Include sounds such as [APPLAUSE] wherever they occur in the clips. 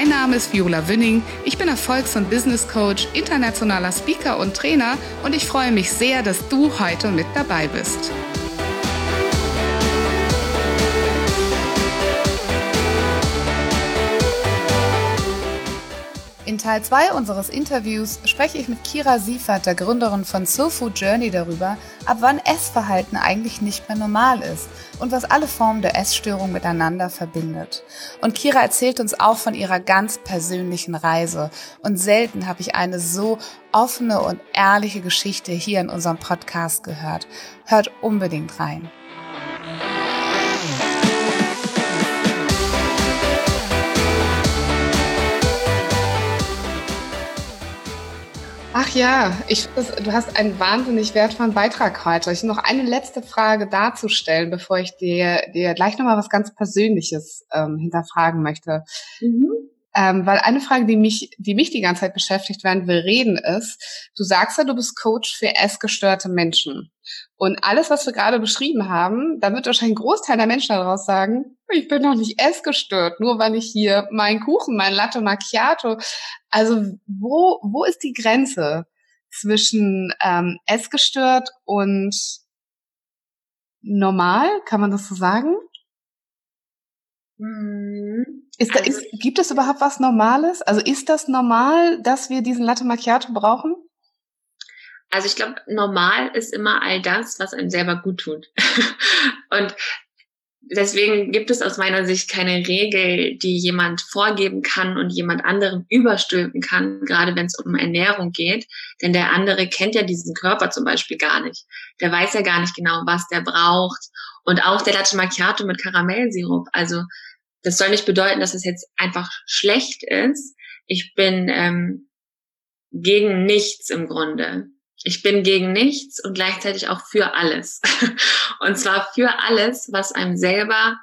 Mein Name ist Viola Wünning. Ich bin Erfolgs- und Business Coach, internationaler Speaker und Trainer und ich freue mich sehr, dass du heute mit dabei bist. Teil 2 unseres Interviews spreche ich mit Kira Siefert, der Gründerin von Soul Food Journey, darüber, ab wann Essverhalten eigentlich nicht mehr normal ist und was alle Formen der Essstörung miteinander verbindet. Und Kira erzählt uns auch von ihrer ganz persönlichen Reise. Und selten habe ich eine so offene und ehrliche Geschichte hier in unserem Podcast gehört. Hört unbedingt rein. Ach ja, ich, du hast einen wahnsinnig wertvollen Beitrag heute. Ich noch eine letzte Frage darzustellen, bevor ich dir, dir gleich nochmal was ganz Persönliches ähm, hinterfragen möchte. Mhm. Ähm, weil eine Frage, die mich, die mich die ganze Zeit beschäftigt, während wir reden, ist, du sagst ja, du bist Coach für essgestörte Menschen. Und alles, was wir gerade beschrieben haben, da wird wahrscheinlich ein Großteil der Menschen daraus sagen, ich bin noch nicht essgestört, nur weil ich hier meinen Kuchen, mein Latte Macchiato. Also wo, wo ist die Grenze zwischen ähm, essgestört und normal? Kann man das so sagen? Mhm. Ist da, also ist, gibt es überhaupt was Normales? Also ist das normal, dass wir diesen Latte Macchiato brauchen? Also ich glaube, normal ist immer all das, was einem selber gut tut. [LAUGHS] und deswegen gibt es aus meiner Sicht keine Regel, die jemand vorgeben kann und jemand anderem überstülpen kann, gerade wenn es um Ernährung geht. Denn der andere kennt ja diesen Körper zum Beispiel gar nicht. Der weiß ja gar nicht genau, was der braucht. Und auch der Latte Macchiato mit Karamellsirup. Also das soll nicht bedeuten, dass es jetzt einfach schlecht ist. Ich bin ähm, gegen nichts im Grunde. Ich bin gegen nichts und gleichzeitig auch für alles. [LAUGHS] und zwar für alles, was einem selber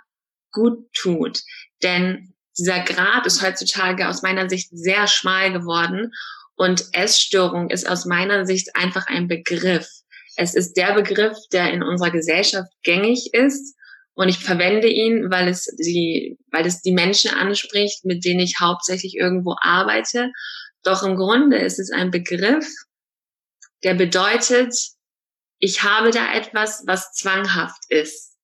gut tut. Denn dieser Grad ist heutzutage aus meiner Sicht sehr schmal geworden und Essstörung ist aus meiner Sicht einfach ein Begriff. Es ist der Begriff, der in unserer Gesellschaft gängig ist und ich verwende ihn, weil es die, weil es die Menschen anspricht, mit denen ich hauptsächlich irgendwo arbeite. Doch im Grunde ist es ein Begriff, der bedeutet, ich habe da etwas, was zwanghaft ist.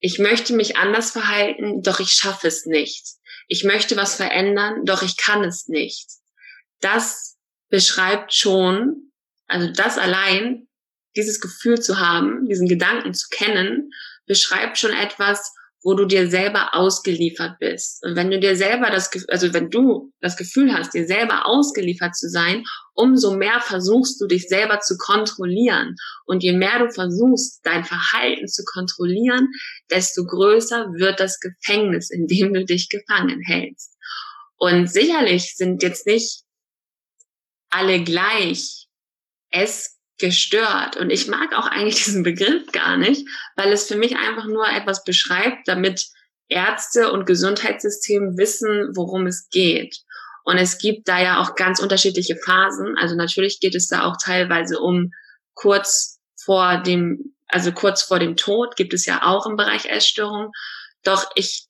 Ich möchte mich anders verhalten, doch ich schaffe es nicht. Ich möchte was verändern, doch ich kann es nicht. Das beschreibt schon, also das allein, dieses Gefühl zu haben, diesen Gedanken zu kennen, beschreibt schon etwas, wo du dir selber ausgeliefert bist. Und wenn du dir selber das, also wenn du das Gefühl hast, dir selber ausgeliefert zu sein, umso mehr versuchst du dich selber zu kontrollieren. Und je mehr du versuchst, dein Verhalten zu kontrollieren, desto größer wird das Gefängnis, in dem du dich gefangen hältst. Und sicherlich sind jetzt nicht alle gleich. Es gestört. Und ich mag auch eigentlich diesen Begriff gar nicht, weil es für mich einfach nur etwas beschreibt, damit Ärzte und Gesundheitssystem wissen, worum es geht. Und es gibt da ja auch ganz unterschiedliche Phasen. Also natürlich geht es da auch teilweise um kurz vor dem, also kurz vor dem Tod gibt es ja auch im Bereich Essstörung. Doch ich,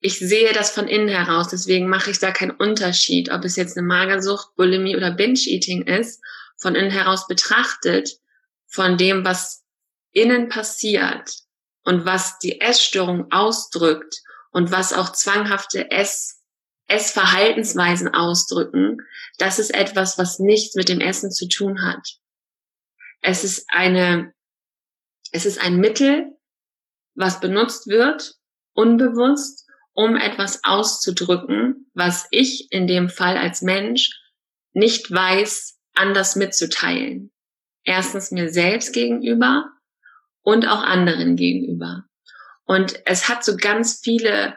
ich sehe das von innen heraus. Deswegen mache ich da keinen Unterschied, ob es jetzt eine Magersucht, Bulimie oder Binge-Eating ist von innen heraus betrachtet, von dem, was innen passiert und was die Essstörung ausdrückt und was auch zwanghafte Ess, Essverhaltensweisen ausdrücken, das ist etwas, was nichts mit dem Essen zu tun hat. Es ist eine, es ist ein Mittel, was benutzt wird, unbewusst, um etwas auszudrücken, was ich in dem Fall als Mensch nicht weiß, anders mitzuteilen. Erstens mir selbst gegenüber und auch anderen gegenüber. Und es hat so ganz viele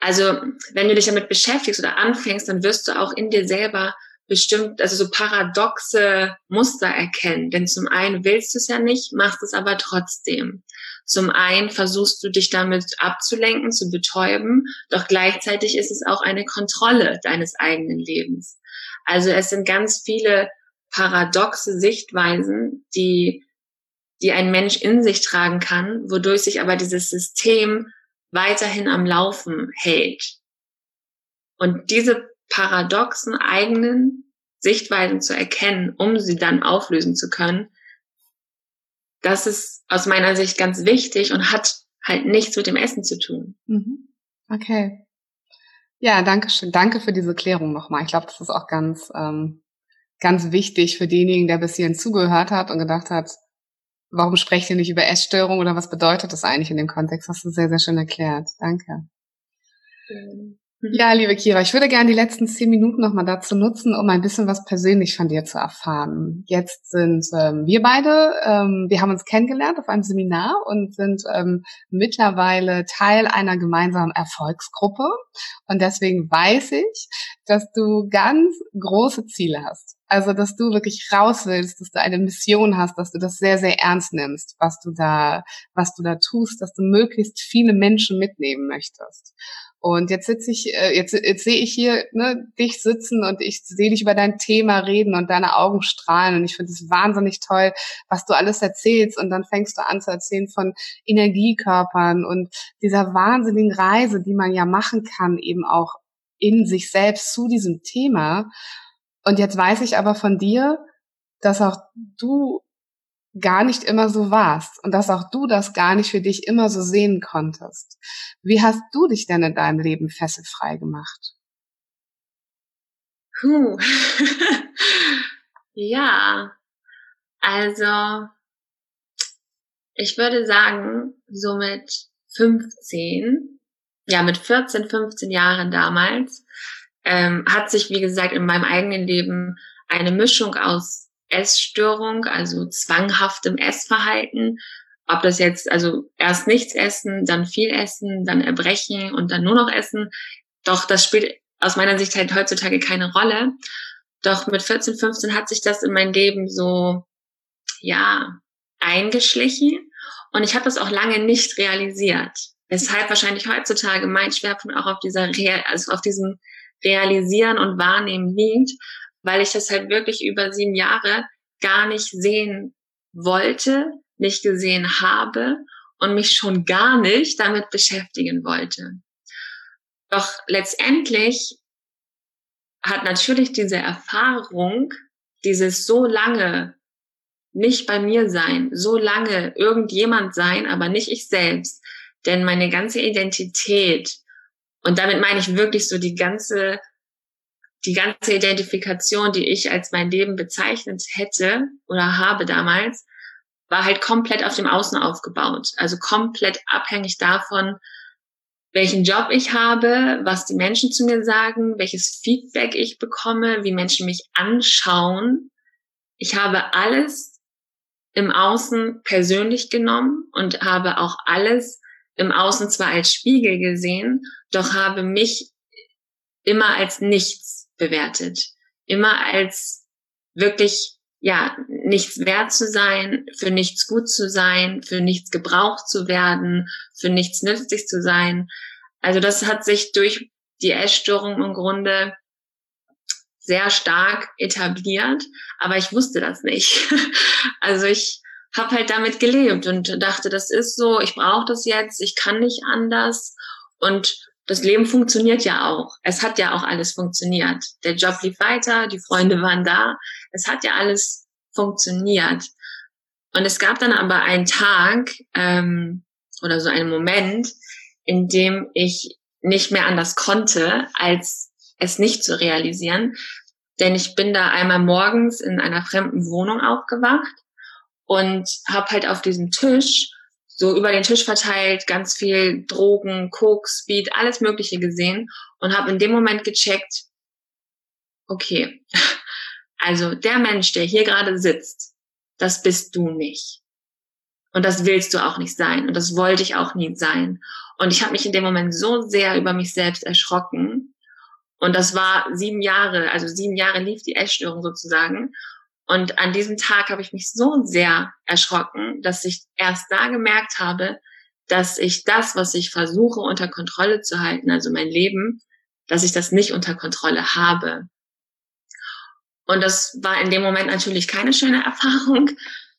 Also wenn du dich damit beschäftigst oder anfängst, dann wirst du auch in dir selber bestimmt, also so paradoxe Muster erkennen. Denn zum einen willst du es ja nicht, machst es aber trotzdem. Zum einen versuchst du dich damit abzulenken, zu betäuben, doch gleichzeitig ist es auch eine Kontrolle deines eigenen Lebens. Also es sind ganz viele paradoxe Sichtweisen, die, die ein Mensch in sich tragen kann, wodurch sich aber dieses System weiterhin am Laufen hält. Und diese paradoxen eigenen Sichtweisen zu erkennen, um sie dann auflösen zu können, das ist aus meiner Sicht ganz wichtig und hat halt nichts mit dem Essen zu tun. Mhm. Okay. Ja, danke schön. Danke für diese Klärung nochmal. Ich glaube, das ist auch ganz, ähm, ganz wichtig für denjenigen, der bis hierhin zugehört hat und gedacht hat, warum sprecht ihr nicht über Essstörung oder was bedeutet das eigentlich in dem Kontext? Hast du sehr, sehr schön erklärt. Danke. Mhm. [LAUGHS] Ja, liebe Kira, ich würde gerne die letzten zehn Minuten nochmal dazu nutzen, um ein bisschen was persönlich von dir zu erfahren. Jetzt sind ähm, wir beide, ähm, wir haben uns kennengelernt auf einem Seminar und sind ähm, mittlerweile Teil einer gemeinsamen Erfolgsgruppe. Und deswegen weiß ich, dass du ganz große Ziele hast. Also, dass du wirklich raus willst, dass du eine Mission hast, dass du das sehr, sehr ernst nimmst, was du da, was du da tust, dass du möglichst viele Menschen mitnehmen möchtest. Und jetzt sitze ich, äh, jetzt, jetzt sehe ich hier ne, dich sitzen und ich sehe dich über dein Thema reden und deine Augen strahlen. Und ich finde es wahnsinnig toll, was du alles erzählst. Und dann fängst du an zu erzählen von Energiekörpern und dieser wahnsinnigen Reise, die man ja machen kann, eben auch in sich selbst zu diesem Thema. Und jetzt weiß ich aber von dir, dass auch du gar nicht immer so warst und dass auch du das gar nicht für dich immer so sehen konntest. Wie hast du dich denn in deinem Leben fesselfrei gemacht? Puh. [LAUGHS] ja, also ich würde sagen, so mit 15, ja mit 14, 15 Jahren damals, ähm, hat sich, wie gesagt, in meinem eigenen Leben eine Mischung aus Essstörung, also zwanghaftem Essverhalten. Ob das jetzt, also erst nichts essen, dann viel essen, dann erbrechen und dann nur noch essen. Doch das spielt aus meiner Sicht halt heutzutage keine Rolle. Doch mit 14, 15 hat sich das in mein Leben so, ja, eingeschlichen. Und ich habe das auch lange nicht realisiert. Weshalb wahrscheinlich heutzutage mein Schwerpunkt auch auf dieser, also auf diesem Realisieren und Wahrnehmen liegt, weil ich das halt wirklich über sieben Jahre gar nicht sehen wollte, nicht gesehen habe und mich schon gar nicht damit beschäftigen wollte. Doch letztendlich hat natürlich diese Erfahrung, dieses so lange nicht bei mir sein, so lange irgendjemand sein, aber nicht ich selbst, denn meine ganze Identität, und damit meine ich wirklich so die ganze die ganze Identifikation, die ich als mein Leben bezeichnet hätte oder habe damals, war halt komplett auf dem Außen aufgebaut. Also komplett abhängig davon, welchen Job ich habe, was die Menschen zu mir sagen, welches Feedback ich bekomme, wie Menschen mich anschauen. Ich habe alles im Außen persönlich genommen und habe auch alles im Außen zwar als Spiegel gesehen, doch habe mich immer als nichts bewertet. Immer als wirklich, ja, nichts wert zu sein, für nichts gut zu sein, für nichts gebraucht zu werden, für nichts nützlich zu sein. Also das hat sich durch die Essstörung im Grunde sehr stark etabliert, aber ich wusste das nicht. [LAUGHS] also ich habe halt damit gelebt und dachte, das ist so, ich brauche das jetzt, ich kann nicht anders und das Leben funktioniert ja auch. Es hat ja auch alles funktioniert. Der Job lief weiter, die Freunde waren da. Es hat ja alles funktioniert. Und es gab dann aber einen Tag ähm, oder so einen Moment, in dem ich nicht mehr anders konnte, als es nicht zu realisieren. Denn ich bin da einmal morgens in einer fremden Wohnung aufgewacht und habe halt auf diesem Tisch so über den Tisch verteilt, ganz viel Drogen, Koks, Speed, alles Mögliche gesehen und habe in dem Moment gecheckt, okay, [LAUGHS] also der Mensch, der hier gerade sitzt, das bist du nicht. Und das willst du auch nicht sein. Und das wollte ich auch nie sein. Und ich habe mich in dem Moment so sehr über mich selbst erschrocken. Und das war sieben Jahre, also sieben Jahre lief die Essstörung sozusagen. Und an diesem Tag habe ich mich so sehr erschrocken, dass ich erst da gemerkt habe, dass ich das, was ich versuche unter Kontrolle zu halten, also mein Leben, dass ich das nicht unter Kontrolle habe. Und das war in dem Moment natürlich keine schöne [LAUGHS] Erfahrung,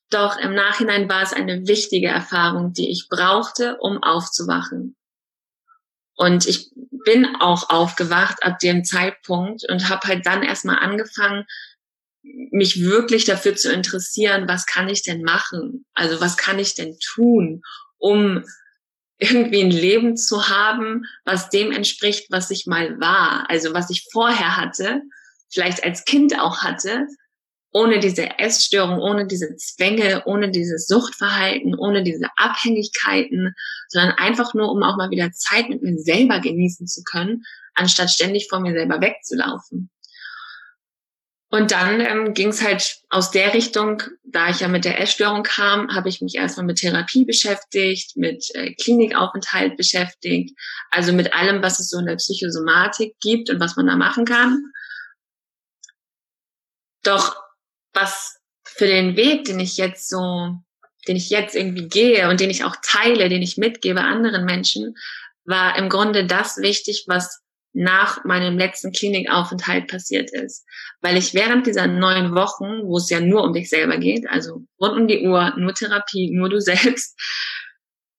doch im Nachhinein war es eine wichtige Erfahrung, die ich brauchte, um aufzuwachen. Und ich bin auch aufgewacht ab dem Zeitpunkt und habe halt dann erstmal angefangen, mich wirklich dafür zu interessieren, was kann ich denn machen? Also was kann ich denn tun, um irgendwie ein Leben zu haben, was dem entspricht, was ich mal war, also was ich vorher hatte, vielleicht als Kind auch hatte, ohne diese Essstörung, ohne diese Zwänge, ohne dieses Suchtverhalten, ohne diese Abhängigkeiten, sondern einfach nur, um auch mal wieder Zeit mit mir selber genießen zu können, anstatt ständig vor mir selber wegzulaufen. Und dann ähm, ging es halt aus der Richtung, da ich ja mit der Essstörung kam, habe ich mich erstmal mit Therapie beschäftigt, mit äh, Klinikaufenthalt beschäftigt, also mit allem, was es so in der Psychosomatik gibt und was man da machen kann. Doch was für den Weg, den ich jetzt so, den ich jetzt irgendwie gehe und den ich auch teile, den ich mitgebe anderen Menschen, war im Grunde das wichtig, was nach meinem letzten Klinikaufenthalt passiert ist. Weil ich während dieser neun Wochen, wo es ja nur um dich selber geht, also rund um die Uhr, nur Therapie, nur du [LAUGHS] selbst,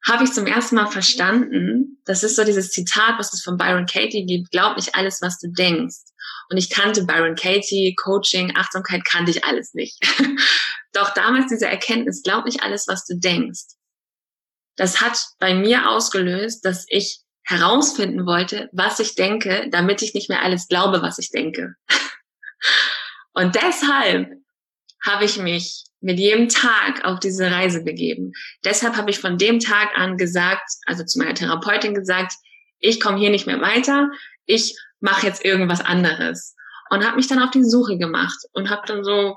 habe ich zum ersten Mal verstanden, das ist so dieses Zitat, was es von Byron Katie gibt, glaub nicht alles, was du denkst. Und ich kannte Byron Katie, Coaching, Achtsamkeit kannte ich alles nicht. [LAUGHS] Doch damals diese Erkenntnis, glaub nicht alles, was du denkst. Das hat bei mir ausgelöst, dass ich herausfinden wollte, was ich denke, damit ich nicht mehr alles glaube, was ich denke. [LAUGHS] Und deshalb habe ich mich mit jedem Tag auf diese Reise begeben. Deshalb habe ich von dem Tag an gesagt, also zu meiner Therapeutin gesagt, ich komme hier nicht mehr weiter, ich mache jetzt irgendwas anderes. Und habe mich dann auf die Suche gemacht und habe dann so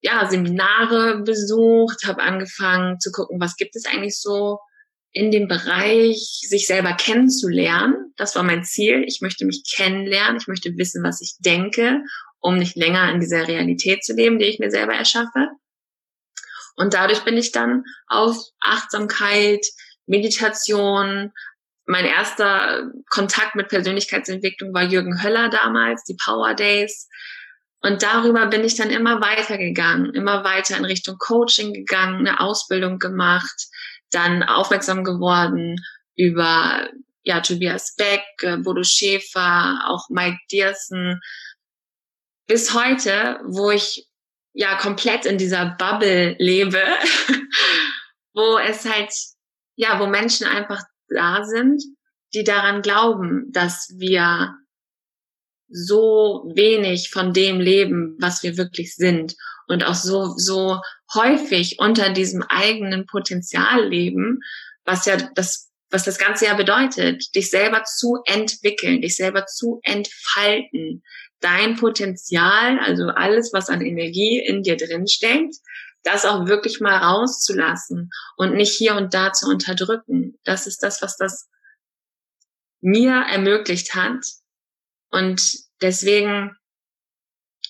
ja Seminare besucht, habe angefangen zu gucken, was gibt es eigentlich so in dem Bereich, sich selber kennenzulernen. Das war mein Ziel. Ich möchte mich kennenlernen. Ich möchte wissen, was ich denke, um nicht länger in dieser Realität zu leben, die ich mir selber erschaffe. Und dadurch bin ich dann auf Achtsamkeit, Meditation, mein erster Kontakt mit Persönlichkeitsentwicklung war Jürgen Höller damals, die Power Days. Und darüber bin ich dann immer weitergegangen, immer weiter in Richtung Coaching gegangen, eine Ausbildung gemacht, dann aufmerksam geworden über ja, Tobias Beck, äh, Bodo Schäfer, auch Mike Diersen, bis heute, wo ich ja komplett in dieser Bubble lebe, [LAUGHS] wo es halt, ja, wo Menschen einfach da sind, die daran glauben, dass wir so wenig von dem leben, was wir wirklich sind und auch so, so häufig unter diesem eigenen Potenzial leben, was ja das, was das Ganze ja bedeutet, dich selber zu entwickeln, dich selber zu entfalten, dein Potenzial, also alles, was an Energie in dir drin steckt, das auch wirklich mal rauszulassen und nicht hier und da zu unterdrücken. Das ist das, was das mir ermöglicht hat. Und deswegen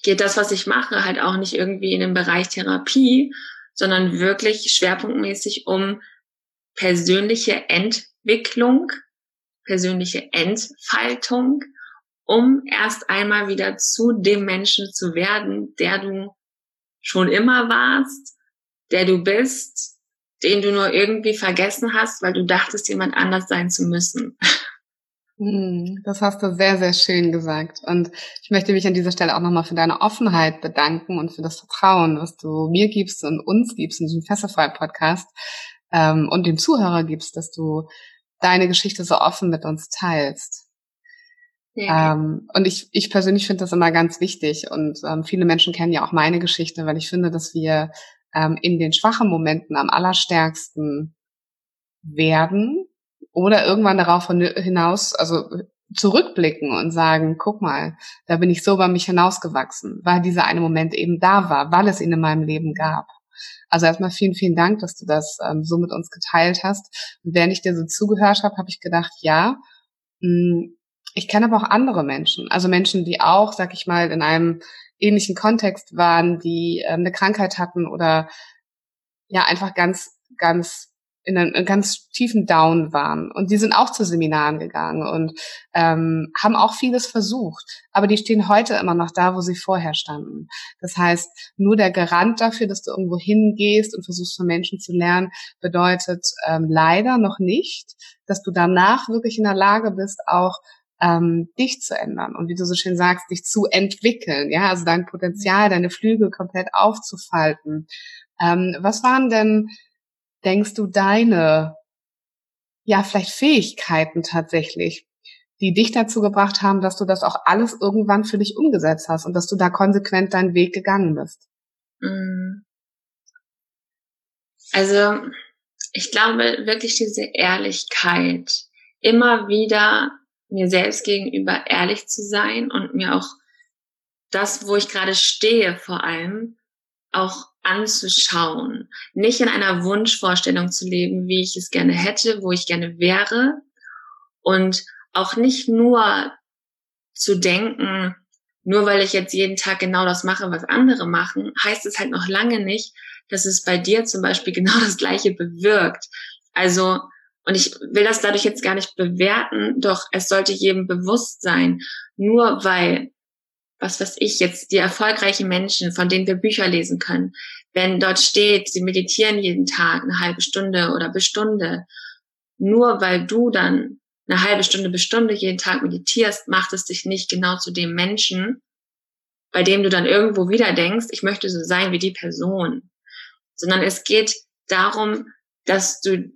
geht das, was ich mache, halt auch nicht irgendwie in den Bereich Therapie, sondern wirklich schwerpunktmäßig um persönliche Entwicklung, persönliche Entfaltung, um erst einmal wieder zu dem Menschen zu werden, der du schon immer warst, der du bist, den du nur irgendwie vergessen hast, weil du dachtest, jemand anders sein zu müssen. Hm, das hast du sehr, sehr schön gesagt. Und ich möchte mich an dieser Stelle auch nochmal für deine Offenheit bedanken und für das Vertrauen, was du mir gibst und uns gibst in diesem Festify-Podcast ähm, und dem Zuhörer gibst, dass du deine Geschichte so offen mit uns teilst. Ja. Ähm, und ich, ich persönlich finde das immer ganz wichtig. Und ähm, viele Menschen kennen ja auch meine Geschichte, weil ich finde, dass wir ähm, in den schwachen Momenten am allerstärksten werden oder irgendwann darauf hinaus, also zurückblicken und sagen, guck mal, da bin ich so über mich hinausgewachsen, weil dieser eine Moment eben da war, weil es ihn in meinem Leben gab. Also erstmal vielen, vielen Dank, dass du das ähm, so mit uns geteilt hast. Und während ich dir so zugehört habe, habe ich gedacht, ja, mh, mm, ich kenne aber auch andere Menschen, also Menschen, die auch, sag ich mal, in einem ähnlichen Kontext waren, die äh, eine Krankheit hatten oder ja einfach ganz, ganz in einem ganz tiefen Down waren. Und die sind auch zu Seminaren gegangen und ähm, haben auch vieles versucht. Aber die stehen heute immer noch da, wo sie vorher standen. Das heißt, nur der Garant dafür, dass du irgendwo hingehst und versuchst von Menschen zu lernen, bedeutet ähm, leider noch nicht, dass du danach wirklich in der Lage bist, auch ähm, dich zu ändern und wie du so schön sagst, dich zu entwickeln, ja, also dein Potenzial, deine Flügel komplett aufzufalten. Ähm, was waren denn denkst du, deine, ja, vielleicht Fähigkeiten tatsächlich, die dich dazu gebracht haben, dass du das auch alles irgendwann für dich umgesetzt hast und dass du da konsequent deinen Weg gegangen bist? Mm. Also, ich glaube wirklich diese Ehrlichkeit, immer wieder mir selbst gegenüber ehrlich zu sein und mir auch das, wo ich gerade stehe, vor allem auch anzuschauen, nicht in einer Wunschvorstellung zu leben, wie ich es gerne hätte, wo ich gerne wäre und auch nicht nur zu denken, nur weil ich jetzt jeden Tag genau das mache, was andere machen, heißt es halt noch lange nicht, dass es bei dir zum Beispiel [LAUGHS] genau das Gleiche bewirkt. Also, und ich will das dadurch jetzt gar nicht bewerten, doch es sollte jedem bewusst sein, nur weil was weiß ich jetzt, die erfolgreichen Menschen, von denen wir Bücher lesen können, wenn dort steht, sie meditieren jeden Tag eine halbe Stunde oder bis Stunde, nur weil du dann eine halbe Stunde bis Stunde jeden Tag meditierst, macht es dich nicht genau zu dem Menschen, bei dem du dann irgendwo wieder denkst, ich möchte so sein wie die Person, sondern es geht darum, dass du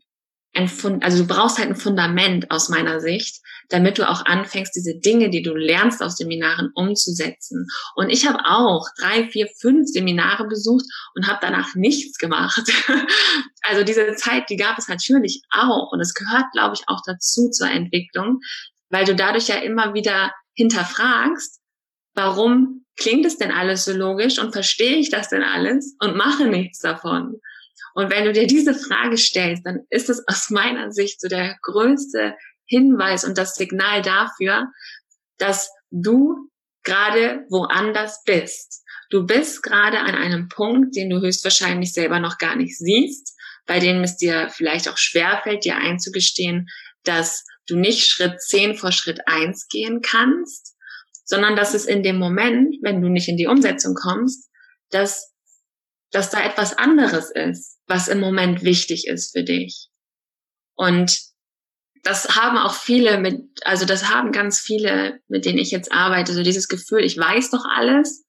ein Fund, also du brauchst halt ein Fundament aus meiner Sicht, damit du auch anfängst, diese Dinge, die du lernst aus Seminaren, umzusetzen. Und ich habe auch drei, vier, fünf Seminare besucht und habe danach nichts gemacht. [LAUGHS] also diese Zeit, die gab es natürlich auch. Und es gehört, glaube ich, auch dazu zur Entwicklung, weil du dadurch ja immer wieder hinterfragst, warum klingt es denn alles so logisch und verstehe ich das denn alles und mache nichts davon. Und wenn du dir diese Frage stellst, dann ist es aus meiner Sicht so der größte Hinweis und das Signal dafür, dass du gerade woanders bist. Du bist gerade an einem Punkt, den du höchstwahrscheinlich selber noch gar nicht siehst, bei dem es dir vielleicht auch schwerfällt, dir einzugestehen, dass du nicht Schritt 10 vor Schritt 1 gehen kannst, sondern dass es in dem Moment, wenn du nicht in die Umsetzung kommst, dass, dass da etwas anderes ist, was im Moment wichtig ist für dich. Und das haben auch viele mit, also das haben ganz viele, mit denen ich jetzt arbeite, so dieses Gefühl, ich weiß doch alles,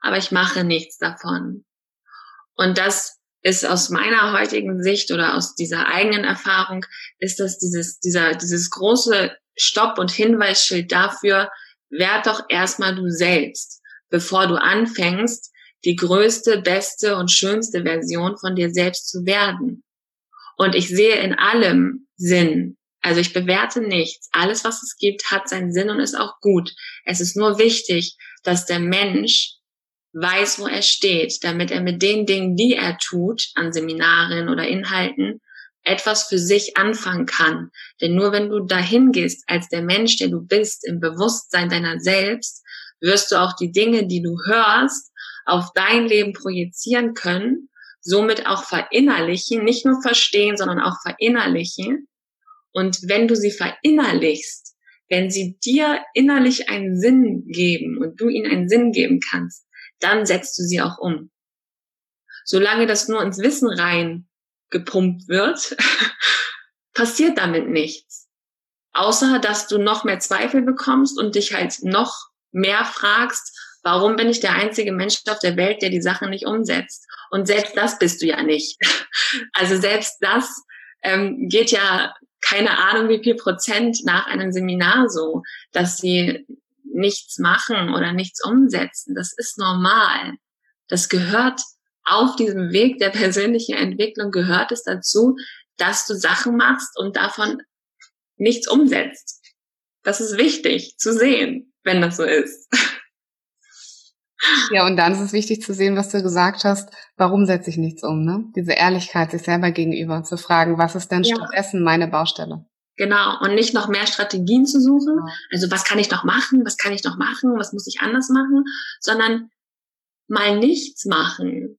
aber ich mache nichts davon. Und das ist aus meiner heutigen Sicht oder aus dieser eigenen Erfahrung, ist das dieses, dieser, dieses große Stopp- und Hinweisschild dafür, werd doch erstmal du selbst, bevor du anfängst, die größte, beste und schönste Version von dir selbst zu werden. Und ich sehe in allem Sinn. Also ich bewerte nichts. Alles, was es gibt, hat seinen Sinn und ist auch gut. Es ist nur wichtig, dass der Mensch weiß, wo er steht, damit er mit den Dingen, die er tut, an Seminaren oder Inhalten, etwas für sich anfangen kann. Denn nur wenn du dahin gehst als der Mensch, der du bist, im Bewusstsein deiner selbst, wirst du auch die Dinge, die du hörst, auf dein Leben projizieren können, somit auch verinnerlichen, nicht nur verstehen, sondern auch verinnerlichen und wenn du sie verinnerlichst, wenn sie dir innerlich einen Sinn geben und du ihnen einen Sinn geben kannst, dann setzt du sie auch um. Solange das nur ins Wissen rein gepumpt wird, [LAUGHS] passiert damit nichts. Außer, dass du noch mehr Zweifel bekommst und dich halt noch mehr fragst, warum bin ich der einzige Mensch auf der Welt, der die Sachen nicht umsetzt? Und selbst das bist du ja nicht. [LAUGHS] Also selbst das ähm, geht ja keine Ahnung, wie viel Prozent nach einem Seminar so, dass sie nichts machen oder nichts umsetzen. Das ist normal. Das gehört auf diesem Weg der persönlichen Entwicklung gehört es dazu, dass du Sachen machst und davon nichts umsetzt. Das ist wichtig zu sehen, wenn das so ist. [LAUGHS] Ja, und dann ist es wichtig zu sehen, was du gesagt hast, warum setze ich nichts um, ne? Diese Ehrlichkeit sich selber gegenüber zu fragen, was ist denn ja. stattdessen meine Baustelle? Genau, und nicht noch mehr Strategien zu suchen. Ja. Also was kann ich noch machen, was kann ich noch machen, was muss ich anders machen, sondern mal nichts machen.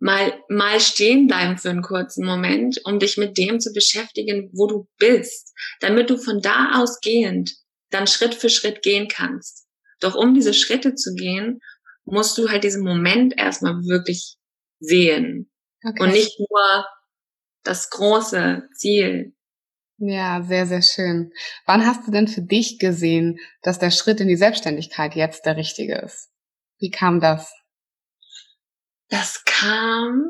Mal, mal stehen bleiben für einen kurzen Moment, um dich mit dem zu beschäftigen, wo du bist, damit du von da ausgehend dann Schritt für Schritt gehen kannst. Doch um diese Schritte zu gehen, musst du halt diesen Moment erstmal wirklich sehen okay. und nicht nur das große Ziel. Ja, sehr, sehr schön. Wann hast du denn für dich gesehen, dass der Schritt in die Selbstständigkeit jetzt der richtige ist? Wie kam das? Das kam,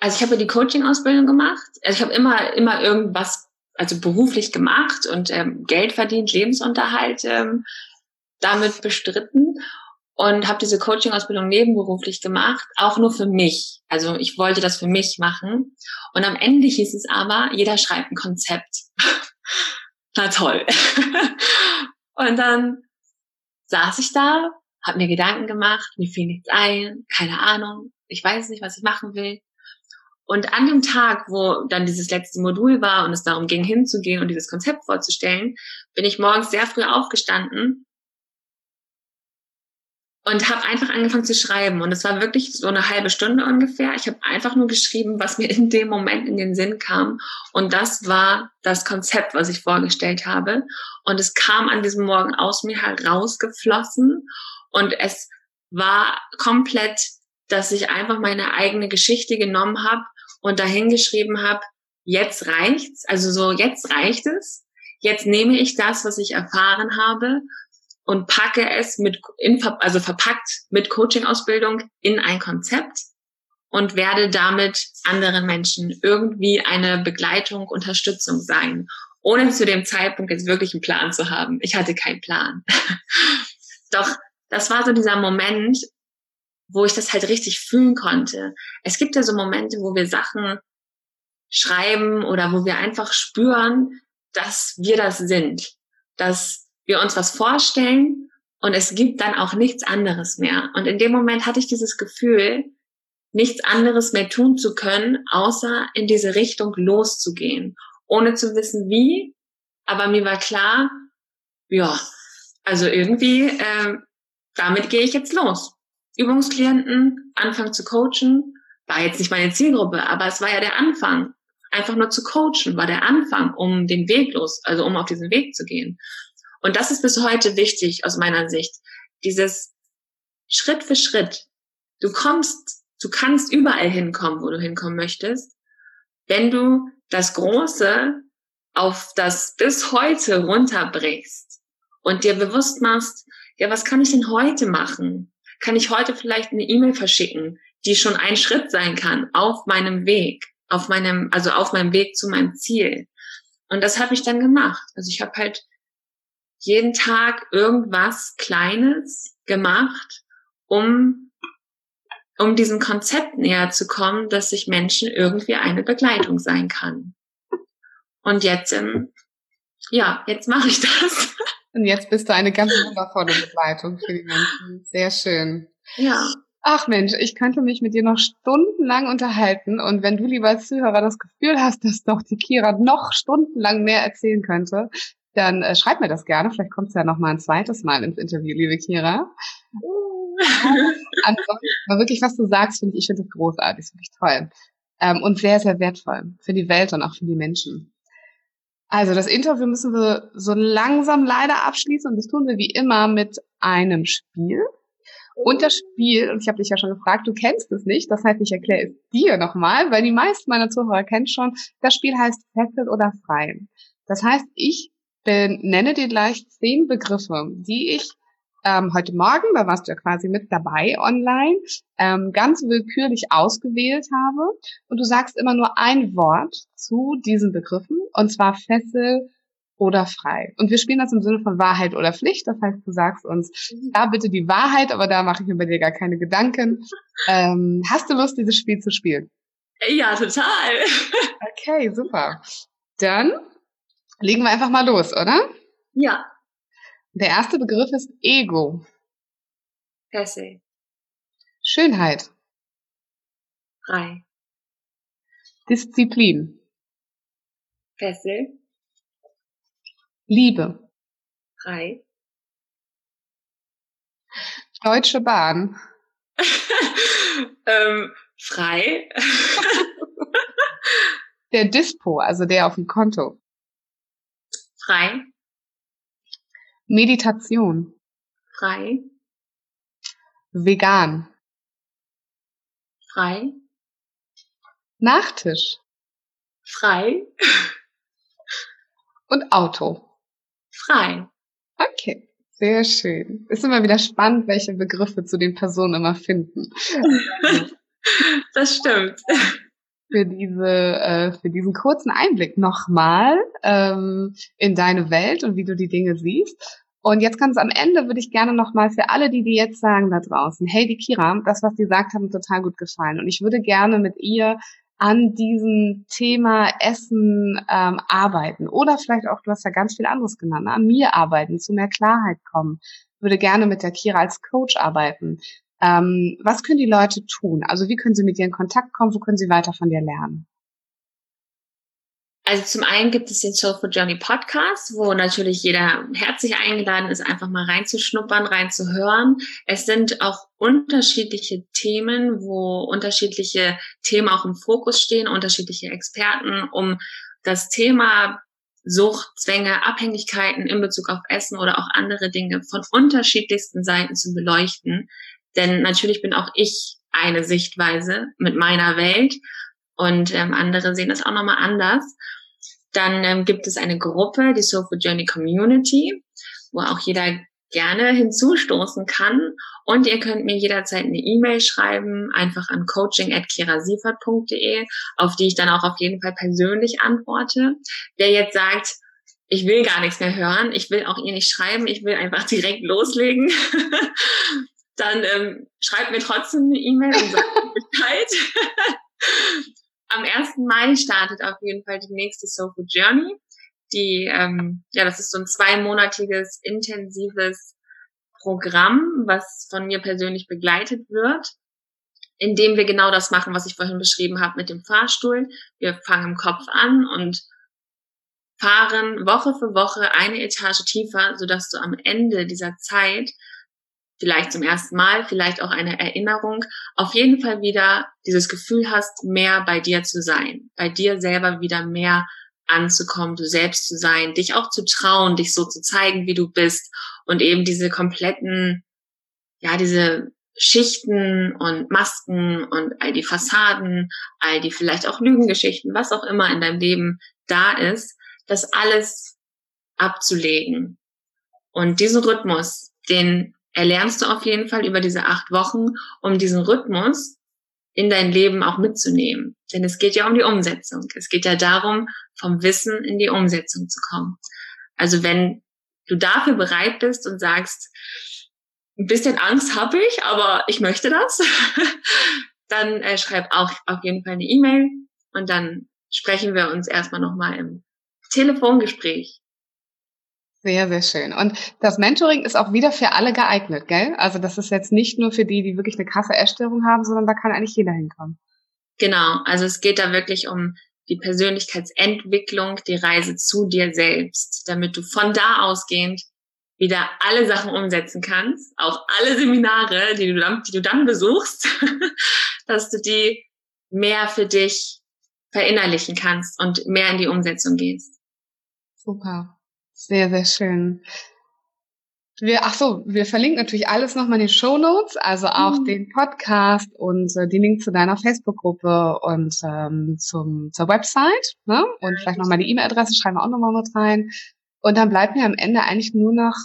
also ich habe die Coaching-Ausbildung gemacht. Also ich habe immer, immer irgendwas, also beruflich gemacht und ähm, Geld verdient, Lebensunterhalt ähm, damit bestritten und habe diese Coaching-Ausbildung nebenberuflich gemacht, auch nur für mich. Also ich wollte das für mich machen. Und am Ende hieß es aber, jeder schreibt ein Konzept. [LAUGHS] Na toll. [LAUGHS] und dann saß ich da, habe mir Gedanken gemacht, mir fiel nichts ein, keine Ahnung, ich weiß nicht, was ich machen will. Und an dem Tag, wo dann dieses letzte Modul war und es darum ging, hinzugehen und dieses Konzept vorzustellen, bin ich morgens sehr früh aufgestanden und habe einfach angefangen zu schreiben. Und es war wirklich so eine halbe Stunde ungefähr. Ich habe einfach nur geschrieben, was mir in dem Moment in den Sinn kam. Und das war das Konzept, was ich vorgestellt habe. Und es kam an diesem Morgen aus mir herausgeflossen. Und es war komplett, dass ich einfach meine eigene Geschichte genommen habe und dahingeschrieben habe, jetzt reicht's. Also so, jetzt reicht es. Jetzt nehme ich das, was ich erfahren habe und packe es mit, in, also verpackt mit Coaching-Ausbildung in ein Konzept und werde damit anderen Menschen irgendwie eine Begleitung, Unterstützung sein, ohne zu dem Zeitpunkt jetzt wirklich einen Plan zu haben. Ich hatte keinen Plan. [LAUGHS] Doch das war so dieser Moment, wo ich das halt richtig fühlen konnte. Es gibt ja so Momente, wo wir Sachen schreiben oder wo wir einfach spüren, dass wir das sind, dass wir uns was vorstellen und es gibt dann auch nichts anderes mehr. Und in dem Moment hatte ich dieses Gefühl, nichts anderes mehr tun zu können, außer in diese Richtung loszugehen, ohne zu wissen wie. Aber mir war klar, ja, also irgendwie, äh, damit gehe ich jetzt los. Übungsklienten, anfangen zu coachen, war jetzt nicht meine Zielgruppe, aber es war ja der Anfang. Einfach nur zu coachen war der Anfang, um den Weg los, also um auf diesen Weg zu gehen. Und das ist bis heute wichtig aus meiner Sicht. Dieses Schritt für Schritt. Du kommst, du kannst überall hinkommen, wo du hinkommen möchtest, wenn du das Große auf das bis heute runterbrichst und dir bewusst machst, ja, was kann ich denn heute machen? Kann ich heute vielleicht eine E-Mail verschicken, die schon ein Schritt sein kann auf meinem Weg, auf meinem, also auf meinem Weg zu meinem Ziel? Und das habe ich dann gemacht. Also ich habe halt jeden Tag irgendwas Kleines gemacht, um, um diesem Konzept näher zu kommen, dass sich Menschen irgendwie eine Begleitung sein kann. Und jetzt, ähm, ja, jetzt mache ich das. [LAUGHS] Und jetzt bist du eine ganz wundervolle Begleitung für die Menschen. Sehr schön. Ja. Ach Mensch, ich könnte mich mit dir noch stundenlang unterhalten und wenn du lieber Zuhörer das Gefühl hast, dass doch die Kira noch stundenlang mehr erzählen könnte, dann äh, schreib mir das gerne. Vielleicht kommt es ja noch mal ein zweites Mal ins Interview, liebe Kira. [LAUGHS] Aber wirklich, was du sagst, finde ich, ich finde das großartig, finde ich toll. Ähm, und sehr, sehr wertvoll für die Welt und auch für die Menschen. Also das Interview müssen wir so langsam leider abschließen und das tun wir wie immer mit einem Spiel. Und das Spiel, und ich habe dich ja schon gefragt, du kennst es nicht, das heißt, ich erkläre es dir nochmal, weil die meisten meiner Zuhörer kennen schon, das Spiel heißt Fessel oder Frei. Das heißt, ich nenne dir gleich zehn Begriffe, die ich ähm, heute Morgen, da warst du ja quasi mit dabei online, ähm, ganz willkürlich ausgewählt habe. Und du sagst immer nur ein Wort zu diesen Begriffen, und zwar Fessel oder frei. Und wir spielen das im Sinne von Wahrheit oder Pflicht. Das heißt, du sagst uns, ja, bitte die Wahrheit, aber da mache ich mir bei dir gar keine Gedanken. Ähm, hast du Lust, dieses Spiel zu spielen? Ja, total. Okay, super. Dann Legen wir einfach mal los, oder? Ja. Der erste Begriff ist Ego. Fessel. Schönheit. Frei. Disziplin. Fessel. Liebe. Frei. Deutsche Bahn. [LAUGHS] ähm, frei. [LAUGHS] der Dispo, also der auf dem Konto. Frei. Meditation. Frei. Vegan. Frei. Nachtisch. Frei. Und Auto. Frei. Okay, sehr schön. Ist immer wieder spannend, welche Begriffe zu den Personen immer finden. [LAUGHS] das stimmt. Für diese, äh, für diesen kurzen Einblick nochmal ähm, in deine Welt und wie du die Dinge siehst. Und jetzt ganz am Ende würde ich gerne nochmal für alle, die die jetzt sagen da draußen, hey, die Kira, das, was die sagt, hat mir total gut gefallen. Und ich würde gerne mit ihr an diesem Thema Essen ähm, arbeiten oder vielleicht auch, du hast ja ganz viel anderes genannt, ne, an mir arbeiten, zu mehr Klarheit kommen. Würde gerne mit der Kira als Coach arbeiten. Ähm, was können die Leute tun? Also wie können sie mit dir in Kontakt kommen? Wo können sie weiter von dir lernen? Also zum einen gibt es den Soulful Journey Podcast, wo natürlich jeder herzlich eingeladen ist, einfach mal reinzuschnuppern, reinzuhören. Es sind auch unterschiedliche Themen, wo unterschiedliche Themen auch im Fokus stehen, unterschiedliche Experten, um das Thema Sucht, Zwänge, Abhängigkeiten in Bezug auf Essen oder auch andere Dinge von unterschiedlichsten Seiten zu beleuchten. Denn natürlich bin auch ich eine Sichtweise mit meiner Welt und ähm, andere sehen das auch nochmal anders. Dann ähm, gibt es eine Gruppe, die Soulful Journey Community, wo auch jeder gerne hinzustoßen kann. Und ihr könnt mir jederzeit eine E-Mail schreiben, einfach an coaching.kirasiefert.de, auf die ich dann auch auf jeden Fall persönlich antworte. Wer jetzt sagt, ich will gar nichts mehr hören, ich will auch ihr nicht schreiben, ich will einfach [LAUGHS] direkt loslegen, dann ähm, schreibt mir trotzdem eine E-Mail und sagt [LAUGHS] Bescheid. [LAUGHS] am 1. Mai startet auf jeden Fall die nächste Soulful Journey. Die, ähm, ja, das ist so ein zweimonatiges, intensives Programm, was von mir persönlich begleitet wird, in dem wir genau das machen, was ich vorhin beschrieben habe mit dem Fahrstuhl. Wir fangen im Kopf an und fahren Woche für Woche eine Etage tiefer, sodass du am Ende dieser Zeit vielleicht zum ersten Mal, vielleicht auch eine Erinnerung, auf jeden Fall wieder dieses Gefühl hast, mehr bei dir zu sein, bei dir selber wieder mehr anzukommen, du selbst zu sein, dich auch zu trauen, dich so zu zeigen, wie du bist und eben diese kompletten, ja, diese Schichten und Masken und all die Fassaden, all die vielleicht auch Lügengeschichten, was auch immer in deinem Leben da ist, das alles abzulegen. Und diesen Rhythmus, den erlernst du auf jeden Fall über diese acht Wochen, um diesen Rhythmus in dein Leben auch mitzunehmen. Denn es geht ja um die Umsetzung. Es geht ja darum, vom Wissen in die Umsetzung zu kommen. Also wenn du dafür bereit bist und sagst, ein bisschen Angst habe ich, aber ich möchte das, [LAUGHS] dann äh, schreib auch auf jeden Fall eine E-Mail und dann sprechen wir uns erstmal nochmal im Telefongespräch. Sehr, sehr schön. Und das Mentoring ist auch wieder für alle geeignet, gell? Also das ist jetzt nicht nur für die, die wirklich eine krasse Essstörung haben, sondern da kann eigentlich jeder hinkommen. Genau. Also es geht da wirklich um die Persönlichkeitsentwicklung, die Reise zu dir selbst, damit du von da ausgehend wieder alle Sachen umsetzen kannst, auch alle Seminare, die du dann, die du dann besuchst, [LAUGHS] dass du die mehr für dich verinnerlichen kannst und mehr in die Umsetzung gehst. Super. Sehr, sehr schön. Wir, ach so, wir verlinken natürlich alles nochmal in den Show Notes, also auch mhm. den Podcast und äh, die Link zu deiner Facebook-Gruppe und ähm, zum, zur Website. Ne? Und vielleicht nochmal die E-Mail-Adresse schreiben wir auch nochmal mit rein. Und dann bleibt mir am Ende eigentlich nur noch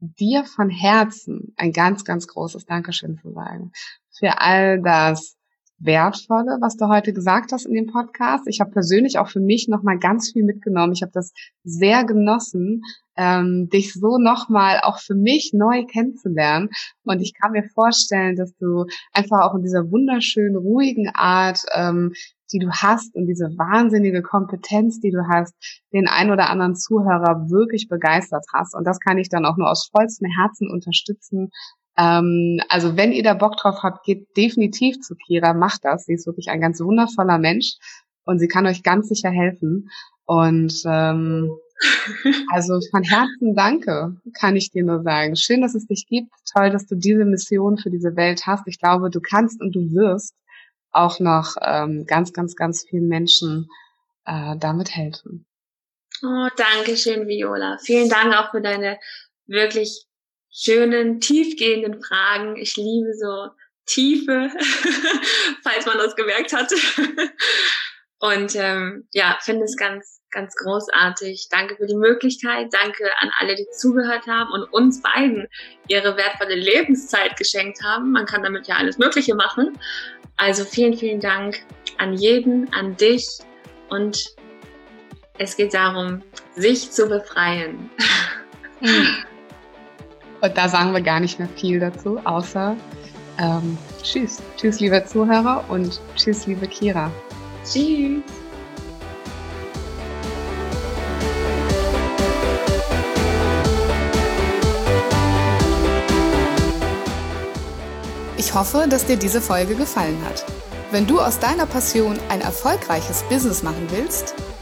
dir von Herzen ein ganz, ganz großes Dankeschön zu sagen. Für all das, Wertvolle, was du heute gesagt hast in dem Podcast. Ich habe persönlich auch für mich nochmal ganz viel mitgenommen. Ich habe das sehr genossen, ähm, dich so nochmal auch für mich neu kennenzulernen. Und ich kann mir vorstellen, dass du einfach auch in dieser wunderschönen, ruhigen Art, ähm, die du hast und diese wahnsinnige Kompetenz, die du hast, den ein oder anderen Zuhörer wirklich begeistert hast. Und das kann ich dann auch nur aus vollstem Herzen unterstützen Ähm, also wenn ihr da Bock drauf habt, geht definitiv zu Kira, macht das. Sie ist wirklich ein ganz wundervoller Mensch und sie kann euch ganz sicher helfen. Und ähm, [LAUGHS] also von Herzen danke, kann ich dir nur sagen. Schön, dass es dich gibt. Toll, dass du diese Mission für diese Welt hast. Ich glaube, du kannst und du wirst auch noch ähm, ganz, ganz, ganz vielen Menschen äh, damit helfen. Oh, danke schön, Viola. Vielen Dank auch für deine wirklich schönen, tiefgehenden Fragen. Ich liebe so Tiefe, [LAUGHS] falls man das gemerkt hat. Und ähm, ja, finde es ganz, ganz großartig. Danke für die Möglichkeit. Danke an alle, die zugehört haben und uns beiden ihre wertvolle Lebenszeit geschenkt haben. Man kann damit ja alles Mögliche machen. Also vielen, vielen Dank an jeden, an dich und es geht darum, sich zu befreien. Und da sagen wir gar nicht mehr viel dazu, außer ähm, Tschüss. Tschüss, liebe Zuhörer und Tschüss, liebe Kira. Tschüss. Ich hoffe, dass dir diese Folge gefallen hat. Wenn du aus deiner Passion ein erfolgreiches Business machen willst,